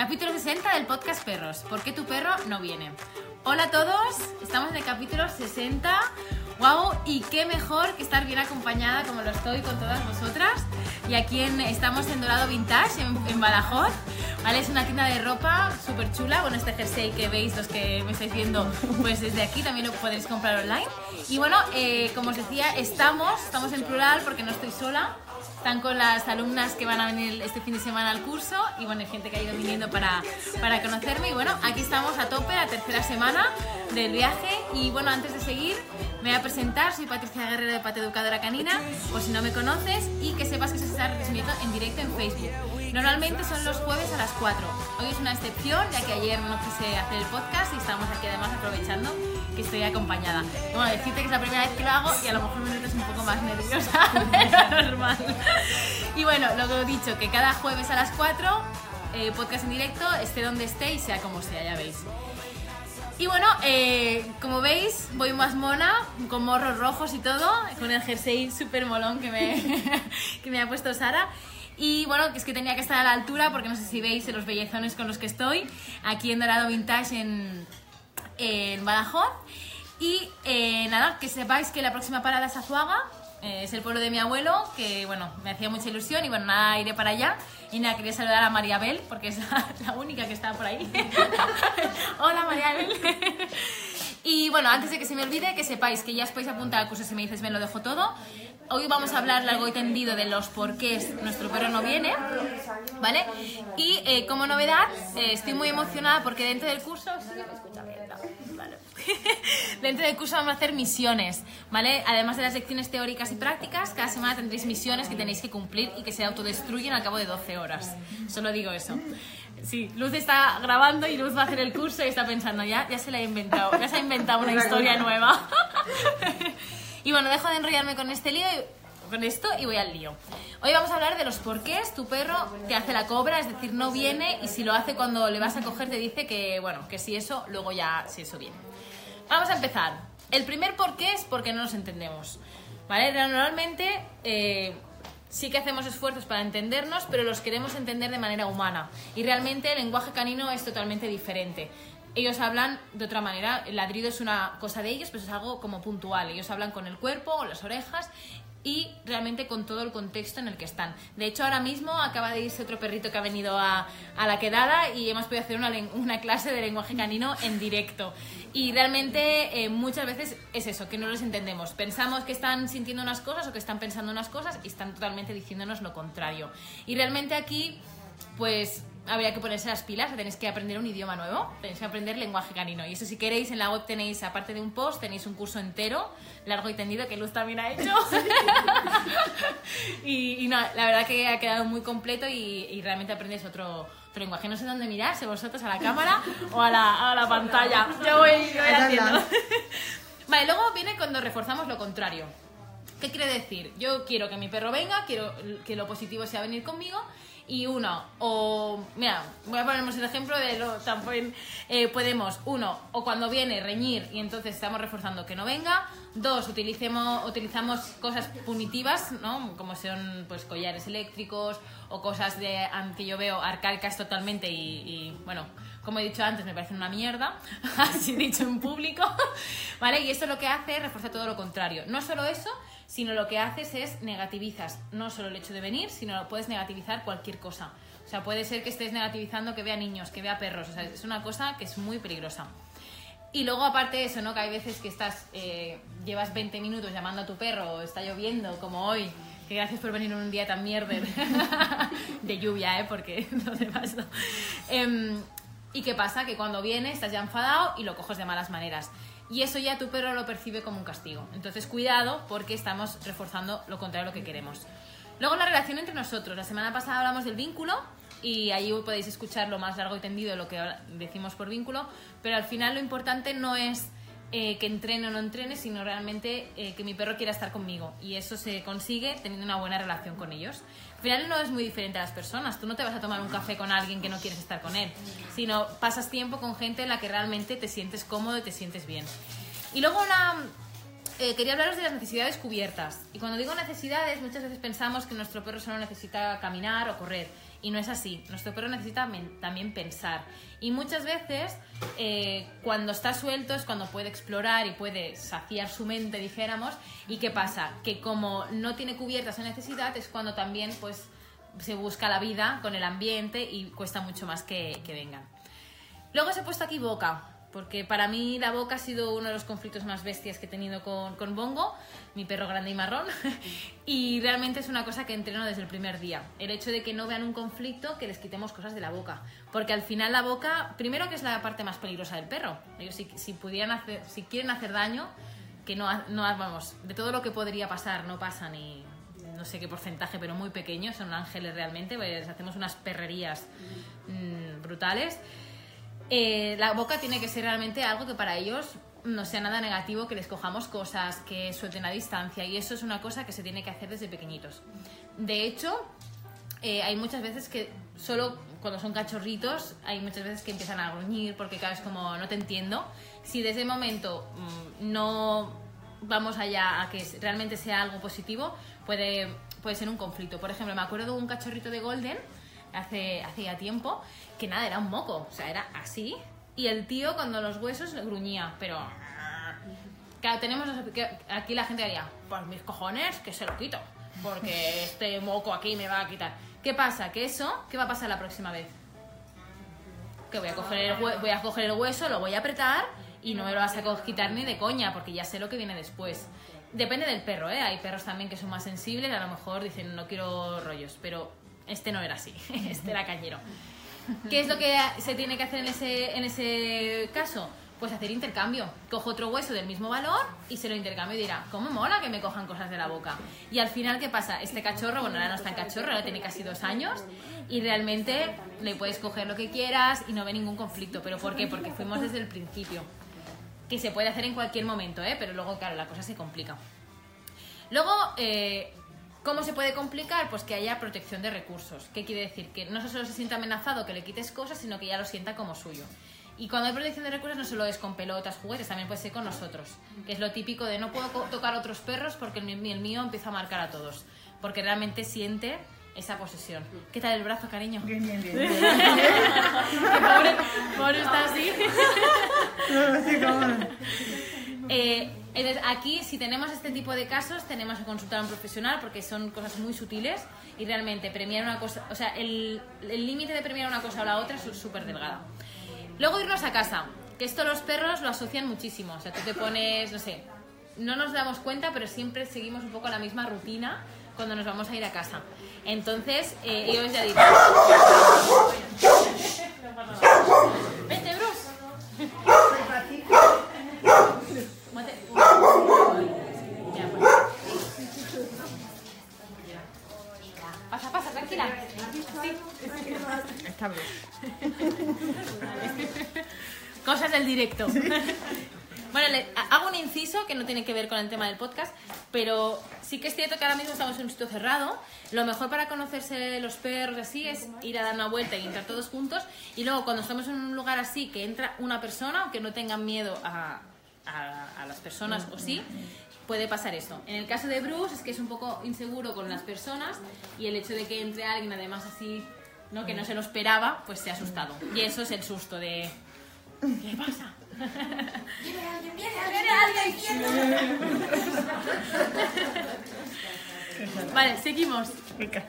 Capítulo 60 del podcast Perros. ¿Por qué tu perro no viene? Hola a todos, estamos en el capítulo 60. ¡Wow! Y qué mejor que estar bien acompañada como lo estoy con todas vosotras. Y aquí en- estamos en Dorado Vintage, en, Badajoz. ¿Vale? Es una tienda de ropa súper chula. Bueno, este jersey que veis, los que me estáis viendo, pues desde aquí también lo podéis comprar online. Y bueno, eh, como os decía, estamos, estamos en plural porque no estoy sola. Están con las alumnas que van a venir este fin de semana al curso y bueno, hay gente que ha ido viniendo para, para conocerme. Y bueno, aquí estamos a tope, la tercera semana del viaje. Y bueno, antes de seguir, me voy a presentar. Soy Patricia Guerrero de Pata Educadora Canina, por si no me conoces, y que sepas que se está transmitiendo en directo en Facebook. Normalmente son los jueves a las 4. Hoy es una excepción, ya que ayer no quise hacer el podcast y estamos aquí además aprovechando que estoy acompañada. Bueno, decirte que es la primera vez que lo hago y a lo mejor me notas un poco más nerviosa de lo normal. Y bueno, lo que he dicho, que cada jueves a las 4, eh, podcast en directo, esté donde esté y sea como sea, ya veis. Y bueno, eh, como veis, voy más mona, con morros rojos y todo, con el jersey súper molón que me, que me ha puesto Sara. Y bueno, es que tenía que estar a la altura, porque no sé si veis los bellezones con los que estoy, aquí en Dorado Vintage en, en Badajoz. Y eh, nada, que sepáis que la próxima parada es Azuaga, eh, es el pueblo de mi abuelo, que bueno, me hacía mucha ilusión y bueno, nada, iré para allá. Y nada, quería saludar a María Bel, porque es la, la única que está por ahí. Hola María Bel. Y bueno, antes de que se me olvide, que sepáis que ya os podéis apuntar al curso si me dices, me lo dejo todo. Hoy vamos a hablar largo y tendido de los porqués nuestro perro no viene, ¿vale? Y eh, como novedad, eh, estoy muy emocionada porque dentro del curso... sí, me escucha bien, ¿no? Vale. dentro del curso vamos a hacer misiones, ¿vale? Además de las lecciones teóricas y prácticas, cada semana tendréis misiones que tenéis que cumplir y que se autodestruyen al cabo de 12 horas. Solo digo eso. Sí, Luz está grabando y Luz va a hacer el curso y está pensando, ya, ya se la ha inventado, ya se ha inventado una historia nueva. y bueno, dejo de enrollarme con este lío y- con esto y voy al lío. Hoy vamos a hablar de los porqués tu perro te hace la cobra, es decir, no viene y si lo hace cuando le vas a coger te dice que, bueno, que si eso, luego ya, si eso viene. Vamos a empezar. El primer porqué es porque no nos entendemos. ¿Vale? Normalmente eh, sí que hacemos esfuerzos para entendernos, pero los queremos entender de manera humana. Y realmente el lenguaje canino es totalmente diferente. Ellos hablan de otra manera, el ladrido es una cosa de ellos, pero es algo como puntual. Ellos hablan con el cuerpo o las orejas y realmente con todo el contexto en el que están. De hecho, ahora mismo acaba de irse otro perrito que ha venido a, a la quedada y hemos podido hacer una, una clase de lenguaje canino en directo. Y realmente eh, muchas veces es eso, que no los entendemos. Pensamos que están sintiendo unas cosas o que están pensando unas cosas y están totalmente diciéndonos lo contrario. Y realmente aquí, pues habría que ponerse las pilas, tenéis que aprender un idioma nuevo, tenéis que aprender lenguaje canino. Y eso si queréis, en la web tenéis, aparte de un post, tenéis un curso entero, largo y tendido, que Luz también ha hecho. y, y no, la verdad que ha quedado muy completo y, y realmente aprendes otro, otro lenguaje. No sé dónde mirar, si vosotros a la cámara o a la, a la pantalla. Yo voy, yo voy haciendo. vale, luego viene cuando reforzamos lo contrario. ¿Qué quiere decir? Yo quiero que mi perro venga, quiero que lo positivo sea venir conmigo y uno, o mira, voy a ponernos el ejemplo de lo también eh, podemos, uno, o cuando viene reñir y entonces estamos reforzando que no venga, dos, utilicemos, utilizamos cosas punitivas, ¿no? Como son pues collares eléctricos o cosas de que yo veo arcaicas totalmente y, y, bueno, como he dicho antes, me parecen una mierda, así dicho en público, ¿vale? Y esto lo que hace es reforzar todo lo contrario. No solo eso, sino lo que haces es negativizas no solo el hecho de venir, sino puedes negativizar cualquier cosa. O sea, puede ser que estés negativizando que vea niños, que vea perros, o sea, es una cosa que es muy peligrosa. Y luego, aparte de eso, ¿no? Que hay veces que estás, eh, llevas 20 minutos llamando a tu perro, está lloviendo, como hoy, que gracias por venir un día tan mierder de lluvia, ¿eh? Porque no te paso. Em, ¿Y qué pasa? Que cuando viene estás ya enfadado y lo coges de malas maneras. Y eso ya tu perro lo percibe como un castigo. Entonces, cuidado porque estamos reforzando lo contrario a lo que queremos. Luego, la relación entre nosotros. La semana pasada hablamos del vínculo y ahí podéis escuchar lo más largo y tendido de lo que decimos por vínculo. Pero al final, lo importante no es eh, que entrene o no entrene, sino realmente eh, que mi perro quiera estar conmigo. Y eso se consigue teniendo una buena relación con ellos. Al final no es muy diferente a las personas. Tú no te vas a tomar un café con alguien que no quieres estar con él, sino pasas tiempo con gente en la que realmente te sientes cómodo y te sientes bien. Y luego una eh, quería hablaros de las necesidades cubiertas. Y cuando digo necesidades, muchas veces pensamos que nuestro perro solo necesita caminar o correr. Y no es así. Nuestro perro necesita también pensar. Y muchas veces, eh, cuando está suelto, es cuando puede explorar y puede saciar su mente, dijéramos. ¿Y qué pasa? Que como no tiene cubierta esa necesidad, es cuando también pues, se busca la vida con el ambiente y cuesta mucho más que, que vengan. Luego se ha puesto aquí boca porque para mí la boca ha sido uno de los conflictos más bestias que he tenido con, con Bongo, mi perro grande y marrón, y realmente es una cosa que entreno desde el primer día. El hecho de que no vean un conflicto, que les quitemos cosas de la boca, porque al final la boca, primero que es la parte más peligrosa del perro, ellos si, si, pudieran hacer, si quieren hacer daño, que no, no, vamos, de todo lo que podría pasar no pasa ni no sé qué porcentaje, pero muy pequeño, son ángeles realmente, pues hacemos unas perrerías mmm, brutales. Eh, la boca tiene que ser realmente algo que para ellos no sea nada negativo, que les cojamos cosas, que suelten a distancia y eso es una cosa que se tiene que hacer desde pequeñitos. De hecho, eh, hay muchas veces que solo cuando son cachorritos hay muchas veces que empiezan a gruñir porque cada vez como no te entiendo. Si desde ese momento mmm, no vamos allá a que realmente sea algo positivo, puede, puede ser un conflicto. Por ejemplo, me acuerdo de un cachorrito de Golden hace, hace ya tiempo que nada, era un moco, o sea, era así. Y el tío cuando los huesos gruñía, pero... Claro, tenemos... Aquí la gente haría, pues mis cojones, que se lo quito, porque este moco aquí me va a quitar. ¿Qué pasa? Que eso, ¿qué va a pasar la próxima vez? Que voy a coger el, voy a coger el hueso, lo voy a apretar y no me lo vas a quitar ni de coña, porque ya sé lo que viene después. Depende del perro, ¿eh? Hay perros también que son más sensibles, a lo mejor dicen no quiero rollos, pero este no era así, este era cañero. ¿Qué es lo que se tiene que hacer en ese, en ese caso? Pues hacer intercambio. Cojo otro hueso del mismo valor y se lo intercambio y dirá, ¿cómo mola que me cojan cosas de la boca? Y al final, ¿qué pasa? Este cachorro, bueno, ahora no está en cachorro, ahora tiene casi dos años y realmente le puedes coger lo que quieras y no ve ningún conflicto. ¿Pero por qué? Porque fuimos desde el principio. Que se puede hacer en cualquier momento, ¿eh? Pero luego, claro, la cosa se complica. Luego, eh, ¿Cómo se puede complicar? Pues que haya protección de recursos. ¿Qué quiere decir? Que no solo se sienta amenazado que le quites cosas, sino que ya lo sienta como suyo. Y cuando hay protección de recursos no solo es con pelotas, juguetes, también puede ser con nosotros, que es lo típico de no puedo tocar a otros perros porque el mío empieza a marcar a todos, porque realmente siente esa posesión. ¿Qué tal el brazo, cariño? Bien, bien, bien. pobre, pobre está así. eh, entonces, aquí, si tenemos este tipo de casos, tenemos que consultar a un profesional porque son cosas muy sutiles y realmente premiar una cosa, o sea, el límite de premiar una cosa o la otra es súper delgada. Luego irnos a casa, que esto los perros lo asocian muchísimo, o sea, tú te pones, no sé, no nos damos cuenta, pero siempre seguimos un poco la misma rutina cuando nos vamos a ir a casa. Entonces, eh, ellos ya dicen... Cosas del directo. Bueno, le, hago un inciso que no tiene que ver con el tema del podcast, pero sí que es cierto que ahora mismo estamos en un sitio cerrado. Lo mejor para conocerse los perros así es ir a dar una vuelta y entrar todos juntos. Y luego cuando estamos en un lugar así que entra una persona, aunque no tengan miedo a, a, a las personas o sí, puede pasar esto. En el caso de Bruce es que es un poco inseguro con las personas y el hecho de que entre alguien además así, ¿no? que no se lo esperaba, pues se ha asustado. Y eso es el susto de... ¿Qué pasa? ¡Viene alguien! ¡Viene alguien! Vale, seguimos.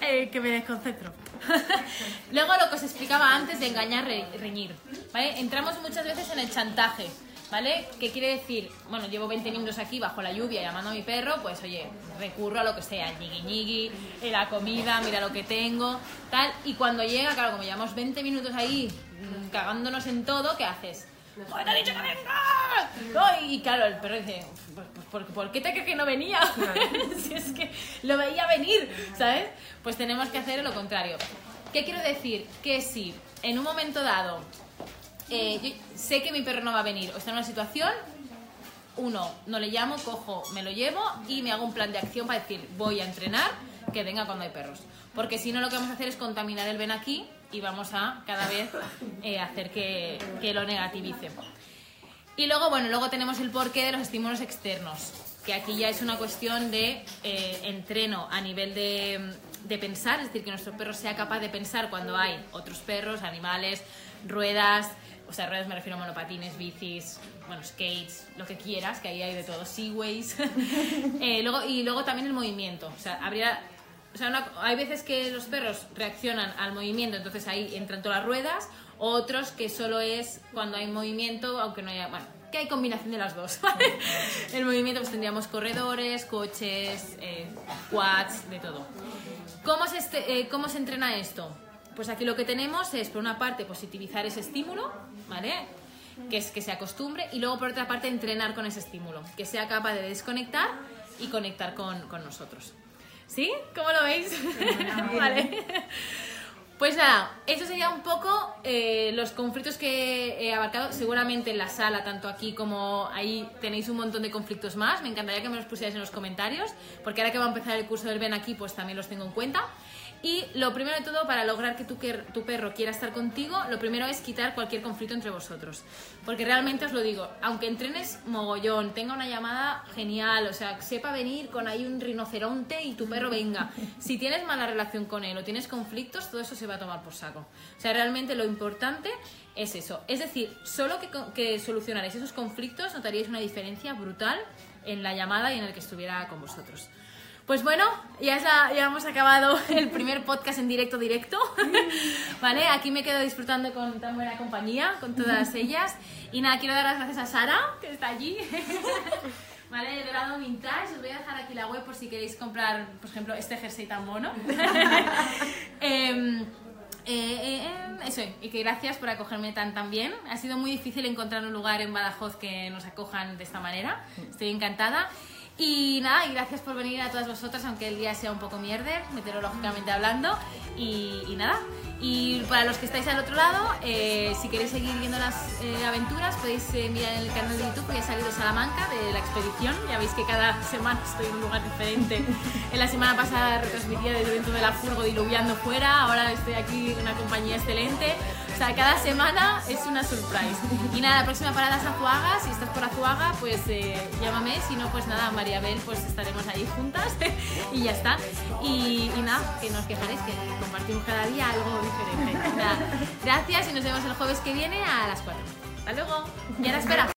Eh, que me desconcentro. Luego lo que os explicaba antes de engañar, re reñir. ¿vale? Entramos muchas veces en el chantaje. ¿Vale? ¿Qué quiere decir? Bueno, llevo 20 minutos aquí bajo la lluvia llamando a mi perro, pues oye, recurro a lo que sea, ñigui ñigui, la comida, mira lo que tengo, tal. Y cuando llega, claro, como llevamos 20 minutos ahí mm, cagándonos en todo, ¿qué haces? ¡Pues te he dicho que venga! No, y claro, el perro dice, pues, pues, ¿por, ¿por, qué te crees que no venía? si es que lo veía venir, ¿sabes? Pues tenemos que hacer lo contrario. ¿Qué quiero decir? Que si en un momento dado eh, yo sé que mi perro no va a venir o está en una situación, uno, no le llamo, cojo, me lo llevo y me hago un plan de acción para decir, voy a entrenar, que venga cuando hay perros. Porque si no, lo que vamos a hacer es contaminar el ven aquí y vamos a cada vez eh, hacer que, lo negativice. Y luego, bueno, luego tenemos el porqué de los estímulos externos. que aquí ya es una cuestión de eh, entreno a nivel de, de pensar, es decir, que nuestro perro sea capaz de pensar cuando hay otros perros, animales, ruedas, o sea, ruedas me refiero a monopatines, bicis, bueno, skates, lo que quieras, que ahí hay de todo, seaways. Eh, luego, y luego también el movimiento, o sea, habría... O sea, hay veces que los perros reaccionan al movimiento, entonces ahí entran todas las ruedas, otros que solo es cuando hay movimiento, aunque no haya... Bueno, que hay combinación de las dos. El movimiento pues tendríamos corredores, coches, eh, quads, de todo. ¿Cómo se, este- eh, ¿Cómo se entrena esto? Pues aquí lo que tenemos es, por una parte, positivizar ese estímulo, ¿vale? Que es que se acostumbre, y luego, por otra parte, entrenar con ese estímulo, que sea capaz de desconectar y conectar con, con nosotros. ¿Sí? ¿Cómo lo veis? vale. Pues nada, eso sería un poco eh, los conflictos que he abarcado. Seguramente en la sala, tanto aquí como ahí, tenéis un montón de conflictos más. Me encantaría que me los pusierais en los comentarios, porque ahora que va a empezar el curso del Ven aquí, pues también los tengo en cuenta. Y lo primero de todo, para lograr que tu, perro quiera estar contigo, lo primero es quitar cualquier conflicto entre vosotros. Porque realmente os lo digo, aunque entrenes mogollón, tenga una llamada genial, o sea, sepa venir con ahí un rinoceronte y tu perro venga. Si tienes mala relación con él o tienes conflictos, todo eso se va a tomar por saco. O sea, realmente lo importante es eso. Es decir, solo que, que solucionaréis esos conflictos notaríais una diferencia brutal en la llamada y en el que estuviera con vosotros. Pues bueno, ya, está- ya hemos acabado el primer podcast en directo directo. ¿Vale? Aquí me quedo disfrutando con tan buena compañía, con todas ellas. Y nada, quiero dar las gracias a Sara, que está allí. ¿Vale? De Dorado Vintage. Os voy a dejar aquí la web por si queréis comprar, por ejemplo, este jersey tan mono. Em, eh, eh, eh, eso, y que gracias por acogerme tan tan bien. Ha sido muy difícil encontrar un lugar en Badajoz que nos acojan de esta manera. Estoy encantada. Y nada, y gracias por venir a todas vosotras, aunque el día sea un poco mierder, meteorológicamente hablando. Y, y nada, y para los que estáis al otro lado, eh, si queréis seguir viendo las eh, aventuras, podéis eh, mirar en el canal de YouTube, que ha salido Salamanca de la expedición. Ya veis que cada semana estoy en un lugar diferente. En la semana pasada retransmitía desde dentro de la furgo diluviando fuera, ahora estoy aquí en una compañía excelente. O sea, cada semana es una surprise. Y nada, la próxima parada es Azuaga. Si estás por Azuaga, pues eh, llámame. Si no, pues nada, María Bel, pues estaremos ahí juntas y ya está. Y, y nada, que no os quejaréis, que compartimos cada día algo gracias y nos vemos el jueves que viene a las 4. Hasta luego. Y ahora espera.